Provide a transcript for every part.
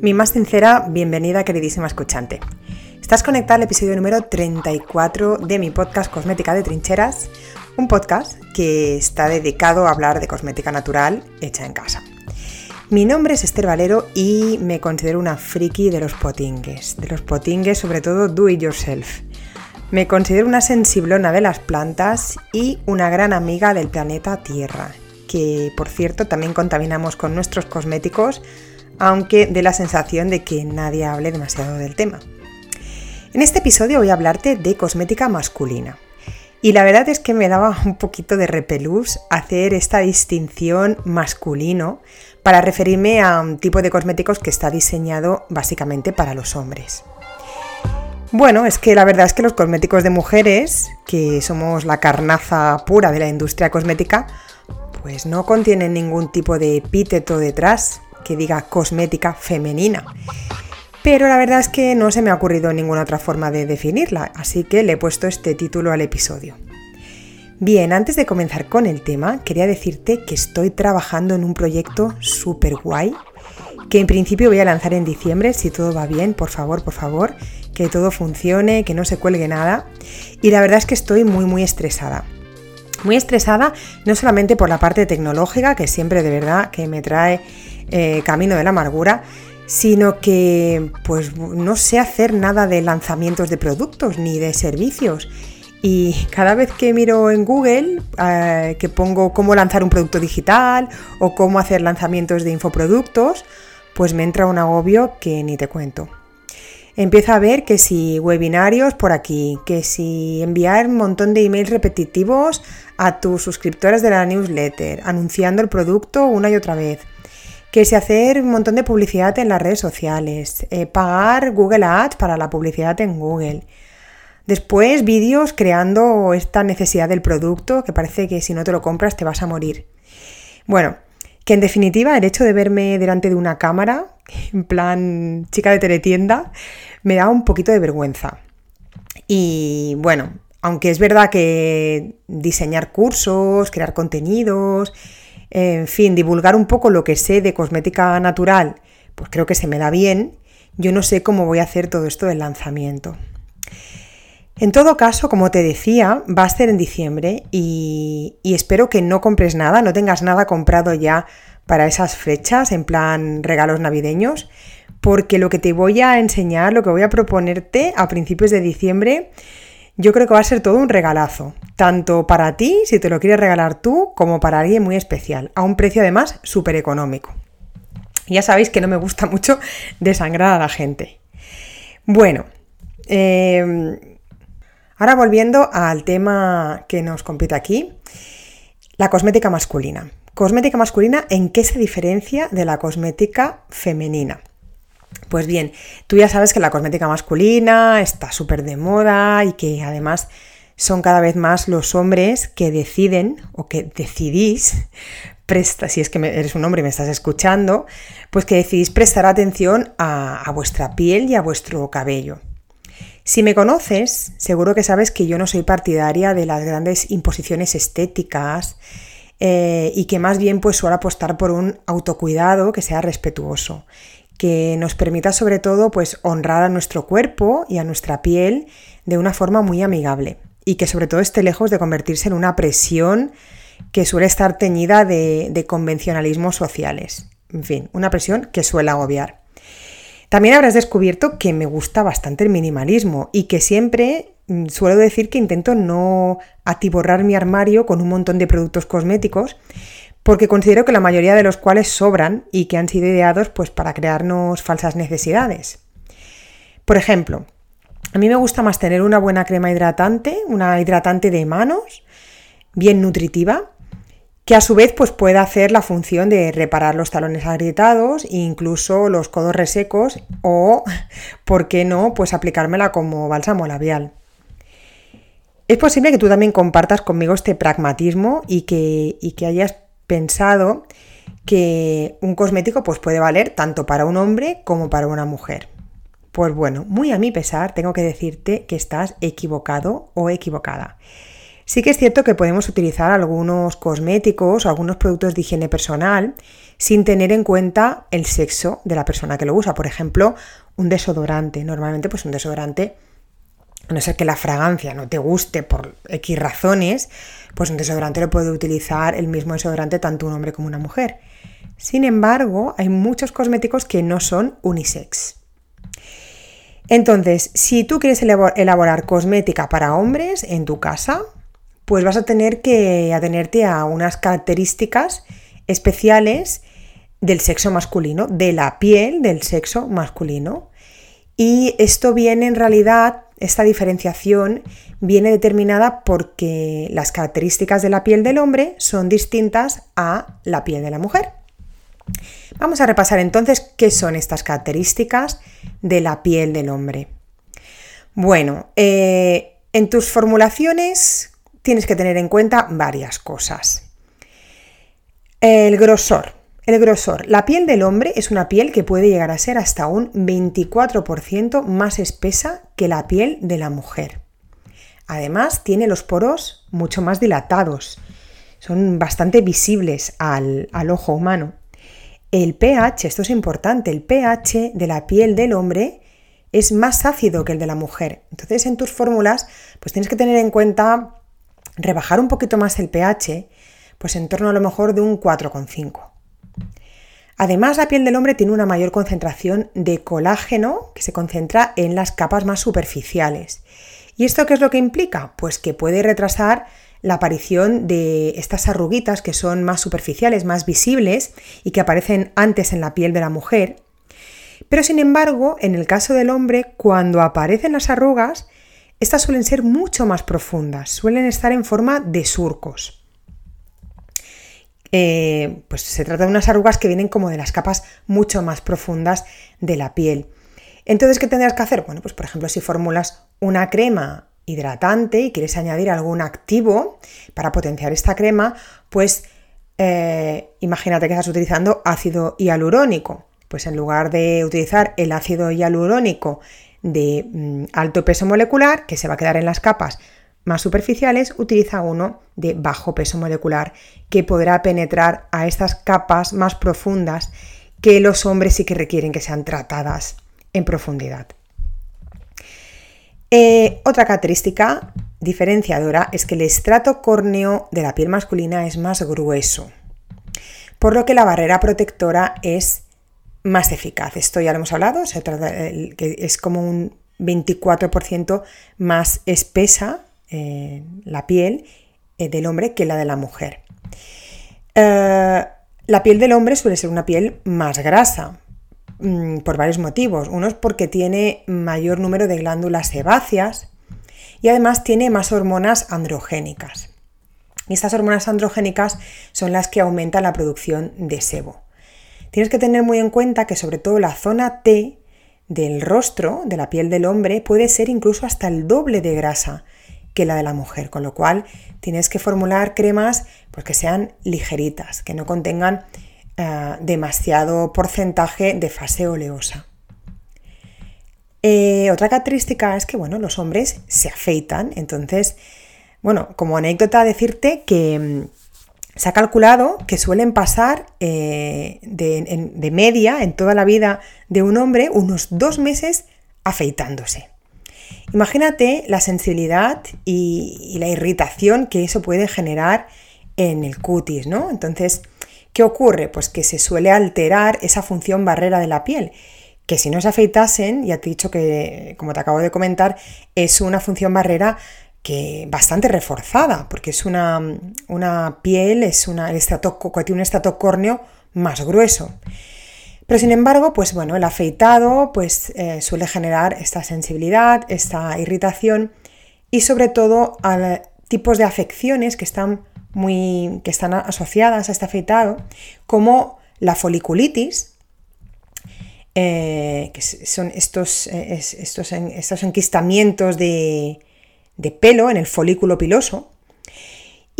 Mi más sincera bienvenida, queridísima escuchante. Estás conectada al episodio número 34 de mi podcast Cosmética de Trincheras, un podcast que está dedicado a hablar de cosmética natural hecha en casa. Mi nombre es Esther Valero y me considero una friki de los potingues, de los potingues sobre todo do it yourself. Me considero una sensiblona de las plantas y una gran amiga del planeta Tierra, que por cierto también contaminamos con nuestros cosméticos, aunque de la sensación de que nadie hable demasiado del tema. En este episodio voy a hablarte de cosmética masculina. Y la verdad es que me daba un poquito de repelús hacer esta distinción masculino para referirme a un tipo de cosméticos que está diseñado básicamente para los hombres. Bueno, es que la verdad es que los cosméticos de mujeres, que somos la carnaza pura de la industria cosmética, pues no contienen ningún tipo de epíteto detrás que diga cosmética femenina. Pero la verdad es que no se me ha ocurrido ninguna otra forma de definirla, así que le he puesto este título al episodio. Bien, antes de comenzar con el tema, quería decirte que estoy trabajando en un proyecto súper guay, que en principio voy a lanzar en diciembre, si todo va bien, por favor, por favor, que todo funcione, que no se cuelgue nada. Y la verdad es que estoy muy, muy estresada. Muy estresada no solamente por la parte tecnológica, que siempre de verdad que me trae eh, camino de la amargura, sino que pues no sé hacer nada de lanzamientos de productos ni de servicios. Y cada vez que miro en Google, eh, que pongo cómo lanzar un producto digital o cómo hacer lanzamientos de infoproductos, pues me entra un agobio que ni te cuento. Empiezo a ver que si webinarios por aquí, que si enviar un montón de emails repetitivos a tus suscriptores de la newsletter, anunciando el producto una y otra vez que si hacer un montón de publicidad en las redes sociales, eh, pagar Google Ads para la publicidad en Google. Después vídeos creando esta necesidad del producto que parece que si no te lo compras te vas a morir. Bueno, que en definitiva el hecho de verme delante de una cámara, en plan chica de teletienda, me da un poquito de vergüenza. Y bueno, aunque es verdad que diseñar cursos, crear contenidos, en fin, divulgar un poco lo que sé de cosmética natural, pues creo que se me da bien. Yo no sé cómo voy a hacer todo esto del lanzamiento. En todo caso, como te decía, va a ser en diciembre y, espero que no compres nada, no tengas nada comprado ya para esas fechas, en plan regalos navideños, porque lo que te voy a enseñar, lo que voy a proponerte a principios de diciembre, yo creo que va a ser todo un regalazo, tanto para ti, si te lo quieres regalar tú, como para alguien muy especial, a un precio además súper económico. Ya sabéis que no me gusta mucho desangrar a la gente. Bueno, em, ahora volviendo al tema que nos compete aquí, la cosmética masculina. Cosmética masculina, ¿en qué se diferencia de la cosmética femenina? Pues bien, tú ya sabes que la cosmética masculina está súper de moda y que además son cada vez más los hombres que deciden o que decidís, presta, si es que eres un hombre y me estás escuchando, pues que decidís prestar atención a, vuestra piel y a vuestro cabello. Si me conoces, seguro que sabes que yo no soy partidaria de las grandes imposiciones estéticas eh, y que más bien pues suelo apostar por un autocuidado que sea respetuoso que nos permita sobre todo pues honrar a nuestro cuerpo y a nuestra piel de una forma muy amigable y que sobre todo esté lejos de convertirse en una presión que suele estar teñida de, de convencionalismos sociales. En fin, una presión que suele agobiar. También habrás descubierto que me gusta bastante el minimalismo y que siempre mm, suelo decir que intento no atiborrar mi armario con un montón de productos cosméticos, porque considero que la mayoría de los cuales sobran y que han sido ideados pues, para crearnos falsas necesidades. Por ejemplo, a mí me gusta más tener una buena crema hidratante, una hidratante de manos, bien nutritiva, que a su vez pues, pueda hacer la función de reparar los talones agrietados e incluso los codos resecos o, ¿por qué no?, pues aplicármela como bálsamo labial. Es posible que tú también compartas conmigo este pragmatismo y que, y que hayas pensado que un cosmético pues, puede valer tanto para un hombre como para una mujer. Pues bueno, muy a mi pesar, tengo que decirte que estás equivocado o equivocada. Sí que es cierto que podemos utilizar algunos cosméticos o algunos productos de higiene personal sin tener en cuenta el sexo de la persona que lo usa. Por ejemplo, un desodorante. Normalmente, pues un desodorante, a no ser que la fragancia no te guste por X razones, pues un desodorante lo puede utilizar el mismo desodorante tanto un hombre como una mujer. Sin embargo, hay muchos cosméticos que no son unisex. Entonces, si tú quieres elaborar cosmética para hombres en tu casa, pues vas a tener que atenerte a unas características especiales del sexo masculino, de la piel del sexo masculino. Y esto viene en realidad, esta diferenciación viene determinada porque las características de la piel del hombre son distintas a la piel de la mujer. Vamos a repasar entonces qué son estas características de la piel del hombre. Bueno, eh, en tus formulaciones tienes que tener en cuenta varias cosas. El grosor. El grosor. La piel del hombre es una piel que puede llegar a ser hasta un 24% más espesa que la piel de la mujer. Además, tiene los poros mucho más dilatados. Son bastante visibles al, al ojo humano. El pH, esto es importante, el pH de la piel del hombre es más ácido que el de la mujer. Entonces en tus fórmulas pues tienes que tener en cuenta rebajar un poquito más el pH, pues en torno a lo mejor de un 4,5. Además, la piel del hombre tiene una mayor concentración de colágeno que se concentra en las capas más superficiales. ¿Y esto qué es lo que implica? Pues que puede retrasar la aparición de estas arruguitas que son más superficiales, más visibles y que aparecen antes en la piel de la mujer. Pero sin embargo, en el caso del hombre, cuando aparecen las arrugas, estas suelen ser mucho más profundas, suelen estar en forma de surcos. Eh, pues se trata de unas arrugas que vienen como de las capas mucho más profundas de la piel. Entonces, ¿qué tendrás que hacer? Bueno, pues por ejemplo, si formulas una crema hidratante y quieres añadir algún activo para potenciar esta crema, pues eh, imagínate que estás utilizando ácido hialurónico. Pues en lugar de utilizar el ácido hialurónico de mm, alto peso molecular, que se va a quedar en las capas más superficiales, utiliza uno de bajo peso molecular, que podrá penetrar a estas capas más profundas que los hombres sí que requieren que sean tratadas en profundidad. Eh, otra característica diferenciadora es que el estrato córneo de la piel masculina es más grueso, por lo que la barrera protectora es más eficaz. Esto ya lo hemos hablado, se es como un 24% más espesa eh, la piel eh, del hombre que la de la mujer. la piel del hombre suele ser una piel más grasa, Mm, por varios motivos. Uno es porque tiene mayor número de glándulas sebáceas y además tiene más hormonas androgénicas. Y estas hormonas androgénicas son las que aumentan la producción de sebo. Tienes que tener muy en cuenta que sobre todo la zona T del rostro, de la piel del hombre, puede ser incluso hasta el doble de grasa que la de la mujer, con lo cual tienes que formular cremas pues, que sean ligeritas, que no contengan eh, demasiado porcentaje de fase oleosa. Eh, otra característica es que bueno, los hombres se afeitan, entonces, bueno, como anécdota decirte que mm, se ha calculado que suelen pasar eh, de, media en toda la vida de un hombre unos dos meses afeitándose. Imagínate la sensibilidad y, la irritación que eso puede generar en el cutis, ¿no? Entonces, ¿Qué ocurre? Pues que se suele alterar esa función barrera de la piel, que si no se afeitasen, ya te he dicho que, como te acabo de comentar, es una función barrera que bastante reforzada, porque es una, piel, es una, el tiene un estrato córneo más grueso. Pero sin embargo, pues bueno, el afeitado pues, eh, suele generar esta sensibilidad, esta irritación y sobre todo a tipos de afecciones que están muy, que están asociadas a este afeitado, como la foliculitis, eh, que son estos, eh, estos, estos enquistamientos de, pelo en el folículo piloso.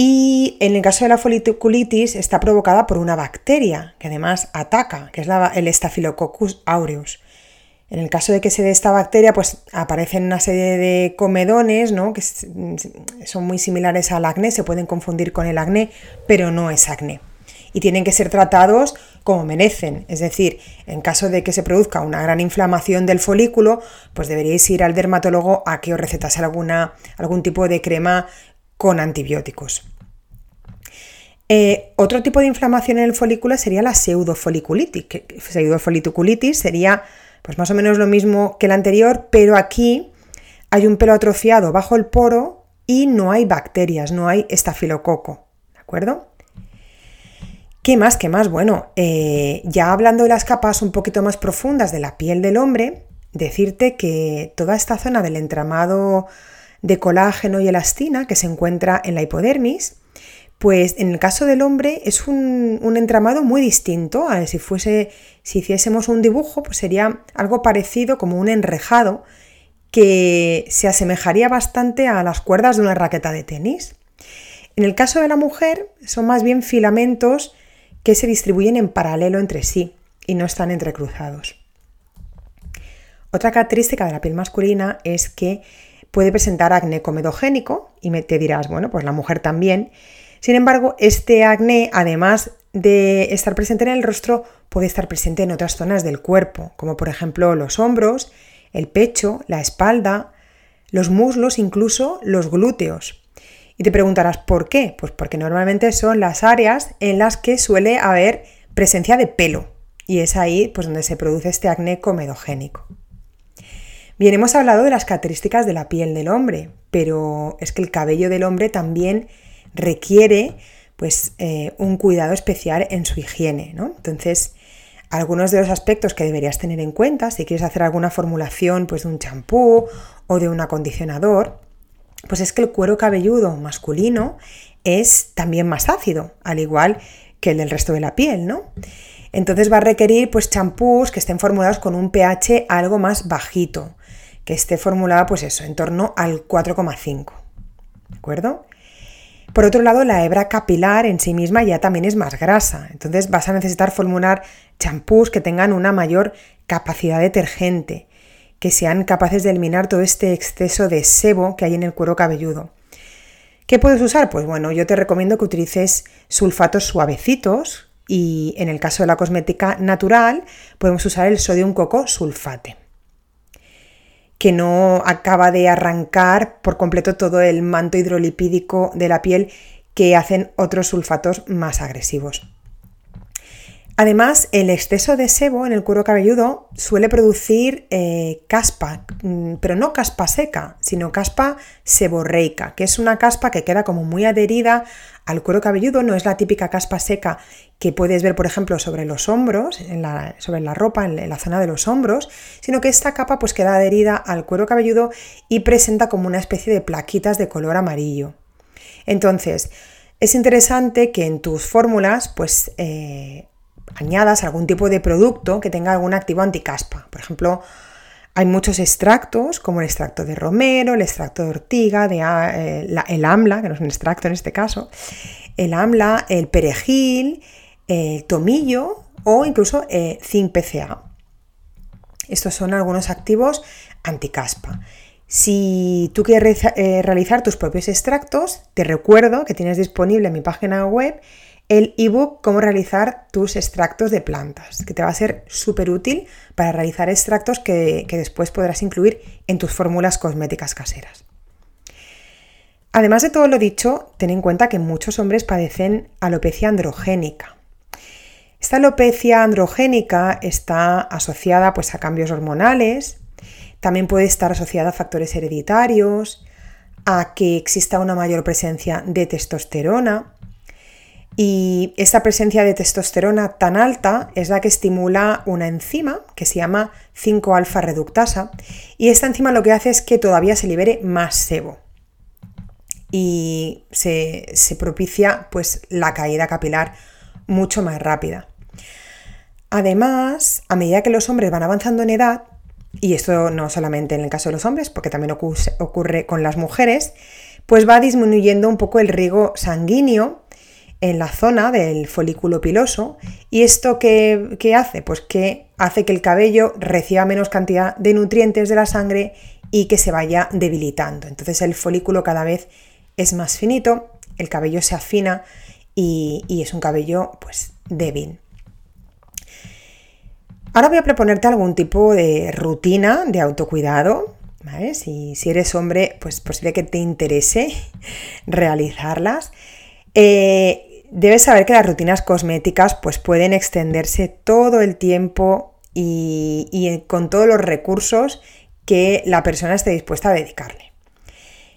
Y en el caso de la foliculitis está provocada por una bacteria que además ataca, que es la, el Staphylococcus aureus. En el caso de que se dé esta bacteria, pues aparecen una serie de comedones, ¿no? Que son muy similares al acné, se pueden confundir con el acné, pero no es acné. y tienen que ser tratados como merecen. Es decir, en caso de que se produzca una gran inflamación del folículo, pues deberíais ir al dermatólogo a que os recetase alguna, algún tipo de crema con antibióticos. Eh, otro tipo de inflamación en el folículo sería la pseudofoliculitis. pseudofoliculitis sería pues más o menos lo mismo que la anterior, pero aquí hay un pelo atrofiado bajo el poro y no hay bacterias, no hay estafilococo. ¿De acuerdo? ¿Qué más? ¿Qué más? Bueno, eh, ya hablando de las capas un poquito más profundas de la piel del hombre, decirte que toda esta zona del entramado de colágeno y elastina que se encuentra en la hipodermis, pues en el caso del hombre es un, entramado muy distinto. A si fuese, si hiciésemos un dibujo, pues sería algo parecido como un enrejado que se asemejaría bastante a las cuerdas de una raqueta de tenis. En el caso de la mujer, son más bien filamentos que se distribuyen en paralelo entre sí y no están entrecruzados. Otra característica de la piel masculina es que puede presentar acné comedogénico y te dirás, bueno, pues la mujer también, sin embargo, este acné, además de estar presente en el rostro, puede estar presente en otras zonas del cuerpo, como por ejemplo los hombros, el pecho, la espalda, los muslos, incluso los glúteos. Y te preguntarás, ¿por qué? Pues porque normalmente son las áreas en las que suele haber presencia de pelo. Y es ahí pues, donde se produce este acné comedogénico. Bien, hemos hablado de las características de la piel del hombre, pero es que el cabello del hombre también requiere pues eh, un cuidado especial en su higiene, ¿no? Entonces, algunos de los aspectos que deberías tener en cuenta si quieres hacer alguna formulación pues, de un champú o de un acondicionador, pues es que el cuero cabelludo masculino es también más ácido, al igual que el del resto de la piel, ¿no? Entonces va a requerir pues champús que estén formulados con un pH algo más bajito, que esté formulado pues eso, en torno al 4,5. ¿De acuerdo? Por otro lado, la hebra capilar en sí misma ya también es más grasa, entonces vas a necesitar formular champús que tengan una mayor capacidad detergente, que sean capaces de eliminar todo este exceso de sebo que hay en el cuero cabelludo. ¿Qué puedes usar? Pues bueno, yo te recomiendo que utilices sulfatos suavecitos y en el caso de la cosmética natural podemos usar el sodium coco sulfate que no acaba de arrancar por completo todo el manto hidrolipídico de la piel que hacen otros sulfatos más agresivos. Además, el exceso de sebo en el cuero cabelludo suele producir eh, caspa, mm, pero no caspa seca, sino caspa seborreica, que es una caspa que queda como muy adherida al cuero cabelludo, no es la típica caspa seca que puedes ver, por ejemplo, sobre los hombros, sobre la ropa, en la zona de los hombros, sino que esta capa pues queda adherida al cuero cabelludo y presenta como una especie de plaquitas de color amarillo. Entonces, es interesante que en tus fórmulas, pues eh, añadas algún tipo de producto que tenga algún activo anticaspa. Por ejemplo, hay muchos extractos, como el extracto de romero, el extracto de ortiga, de, eh, el amla, que no es un extracto en este caso, el amla, el perejil, el tomillo o incluso eh, zinc PCA. Estos son algunos activos anticaspa. Si tú quieres eh, realizar tus propios extractos, te recuerdo que tienes disponible en mi página web el ebook Cómo realizar tus extractos de plantas, que te va a ser súper útil para realizar extractos que, que después podrás incluir en tus fórmulas cosméticas caseras. Además de todo lo dicho, ten en cuenta que muchos hombres padecen alopecia androgénica. Esta alopecia androgénica está asociada pues, a cambios hormonales, también puede estar asociada a factores hereditarios, a que exista una mayor presencia de testosterona y esa presencia de testosterona tan alta es la que estimula una enzima que se llama 5-alfa reductasa. Y esta enzima lo que hace es que todavía se libere más sebo. Y se, propicia pues, la caída capilar mucho más rápida. Además, a medida que los hombres van avanzando en edad, y esto no solamente en el caso de los hombres, porque también ocurre con las mujeres, pues va disminuyendo un poco el riego sanguíneo en la zona del folículo piloso. ¿Y esto qué, hace? Pues que hace que el cabello reciba menos cantidad de nutrientes de la sangre y que se vaya debilitando. Entonces el folículo cada vez es más finito, el cabello se afina y, es un cabello pues débil. Ahora voy a proponerte algún tipo de rutina de autocuidado. Si, eres hombre, pues posible que te interese realizarlas. Eh, debes saber que las rutinas cosméticas pues, pueden extenderse todo el tiempo y, con todos los recursos que la persona esté dispuesta a dedicarle.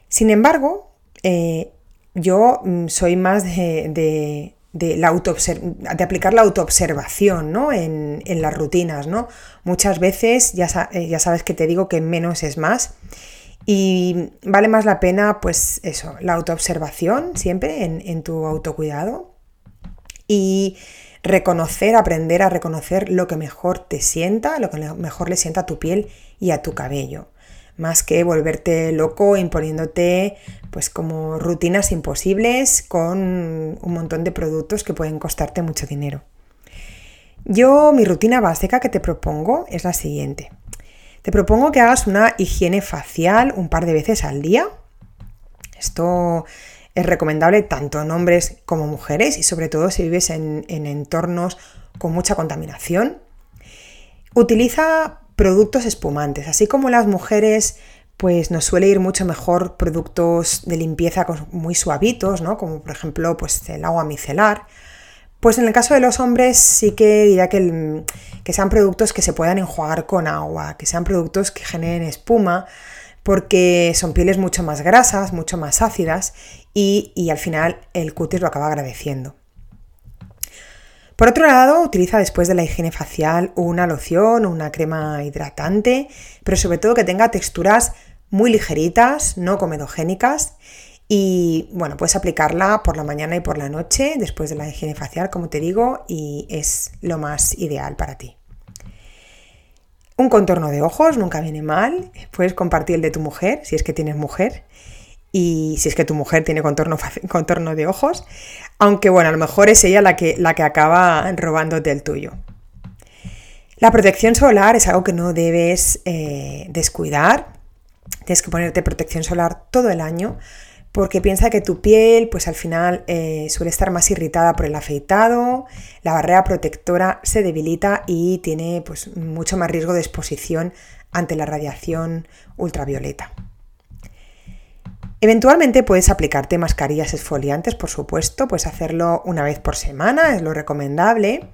Sin embargo, eh, yo mm, soy más de, de, aplicar la autoobservación ¿no? en, las rutinas. ¿no? Muchas veces ya, eh, ya, sabes que te digo que menos es más. Y vale más la pena, pues eso, la autoobservación siempre en, tu autocuidado. Y reconocer, aprender a reconocer lo que mejor te sienta, lo que mejor le sienta a tu piel y a tu cabello. Más que volverte loco imponiéndote pues como rutinas imposibles con un montón de productos que pueden costarte mucho dinero. Yo mi rutina básica que te propongo es la siguiente. Te propongo que hagas una higiene facial un par de veces al día. Esto es recomendable tanto en hombres como mujeres y sobre todo si vives en, entornos con mucha contaminación. Utiliza productos espumantes, así como las mujeres pues nos suele ir mucho mejor productos de limpieza muy suavitos, ¿no? Como por ejemplo pues el agua micelar. Pues en el caso de los hombres sí que diría que, que sean productos que se puedan enjuagar con agua, que sean productos que generen espuma, porque son pieles mucho más grasas, mucho más ácidas y, al final el cutis lo acaba agradeciendo. Por otro lado, utiliza después de la higiene facial una loción o una crema hidratante, pero sobre todo que tenga texturas muy ligeritas, no comedogénicas. Y bueno, puedes aplicarla por la mañana y por la noche después de la higiene facial, como te digo, y es lo más ideal para ti. Un contorno de ojos nunca viene mal. Puedes compartir el de tu mujer, si es que tienes mujer y si es que tu mujer tiene contorno, contorno de ojos, aunque bueno, a lo mejor es ella la que, la que acaba robándote el tuyo. La protección solar es algo que no debes eh, descuidar. Tienes que ponerte protección solar todo el año porque piensa que tu piel pues al final eh, suele estar más irritada por el afeitado, la barrera protectora se debilita y tiene pues mucho más riesgo de exposición ante la radiación ultravioleta. Eventualmente puedes aplicarte mascarillas esfoliantes, por supuesto, puedes hacerlo una vez por semana, es lo recomendable,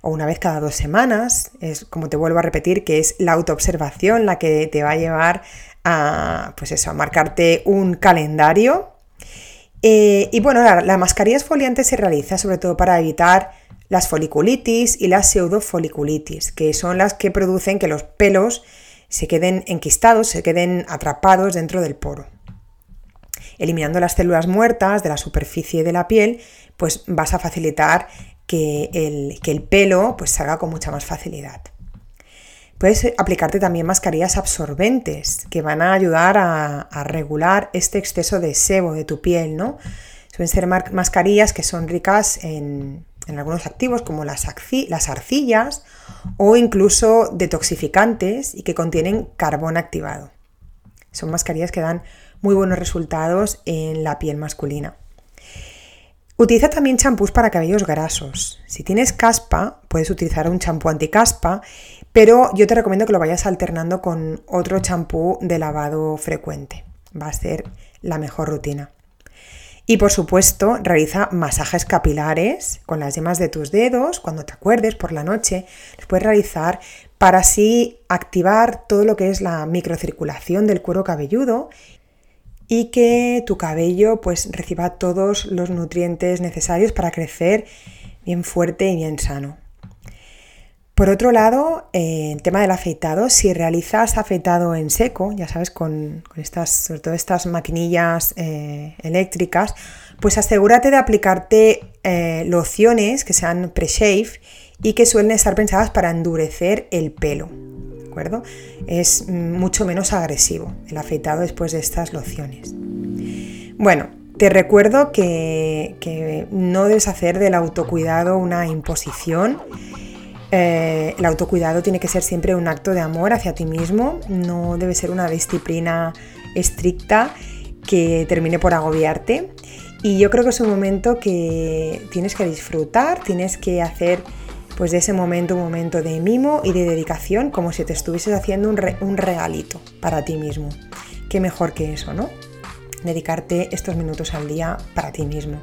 o una vez cada dos semanas, es como te vuelvo a repetir, que es la autoobservación la que te va a llevar a, pues eso, a marcarte un calendario. Eh, y bueno, la, la mascarilla esfoliante se realiza sobre todo para evitar las foliculitis y las pseudofoliculitis, que son las que producen que los pelos se queden enquistados, se queden atrapados dentro del poro eliminando las células muertas de la superficie de la piel, pues vas a facilitar que el, el pelo pues salga con mucha más facilidad. Puedes aplicarte también mascarillas absorbentes que van a ayudar a, regular este exceso de sebo de tu piel, ¿no? Suelen ser mascarillas que son ricas en, algunos activos como las, las arcillas o incluso detoxificantes y que contienen carbón activado. Son mascarillas que dan muy buenos resultados en la piel masculina. Utiliza también champús para cabellos grasos. Si tienes caspa, puedes utilizar un champú anticaspa, pero yo te recomiendo que lo vayas alternando con otro champú de lavado frecuente. Va a ser la mejor rutina. Y por supuesto, realiza masajes capilares con las yemas de tus dedos. Cuando te acuerdes por la noche, los puedes realizar para así activar todo lo que es la microcirculación del cuero cabelludo y que tu cabello pues reciba todos los nutrientes necesarios para crecer bien fuerte y bien sano. Por otro lado, eh, el tema del afeitado, si realizas afeitado en seco, ya sabes, con, estas, sobre todo estas maquinillas eh, eléctricas, pues asegúrate de aplicarte eh, lociones que sean pre-shave y que suelen estar pensadas para endurecer el pelo acuerdo? Es mucho menos agresivo el afeitado después de estas lociones. Bueno, te recuerdo que, no debes hacer del autocuidado una imposición. Eh, el autocuidado tiene que ser siempre un acto de amor hacia ti mismo, no debe ser una disciplina estricta que termine por agobiarte. Y yo creo que es un momento que tienes que disfrutar, tienes que hacer pues de ese momento un momento de mimo y de dedicación como si te estuvieses haciendo un, un regalito para ti mismo. Qué mejor que eso, ¿no? Dedicarte estos minutos al día para ti mismo.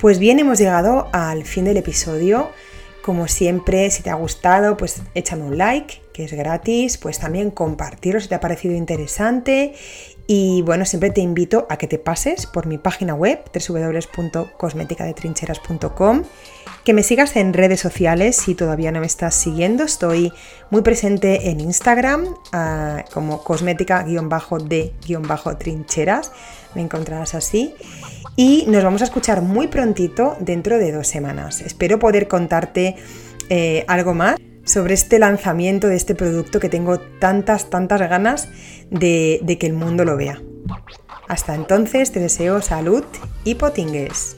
Pues bien, hemos llegado al fin del episodio. Como siempre, si te ha gustado, pues échame un like, que es gratis, pues también compartirlo si te ha parecido interesante y bueno, siempre te invito a que te pases por mi página web www.cosmeticadetrincheras.com, que me sigas en redes sociales si todavía no me estás siguiendo. Estoy muy presente en Instagram uh, como cosmética-de-trincheras. Me encontrarás así. Y nos vamos a escuchar muy prontito dentro de dos semanas. Espero poder contarte eh, algo más sobre este lanzamiento de este producto que tengo tantas, tantas ganas de, de que el mundo lo vea. Hasta entonces te deseo salud y potingues.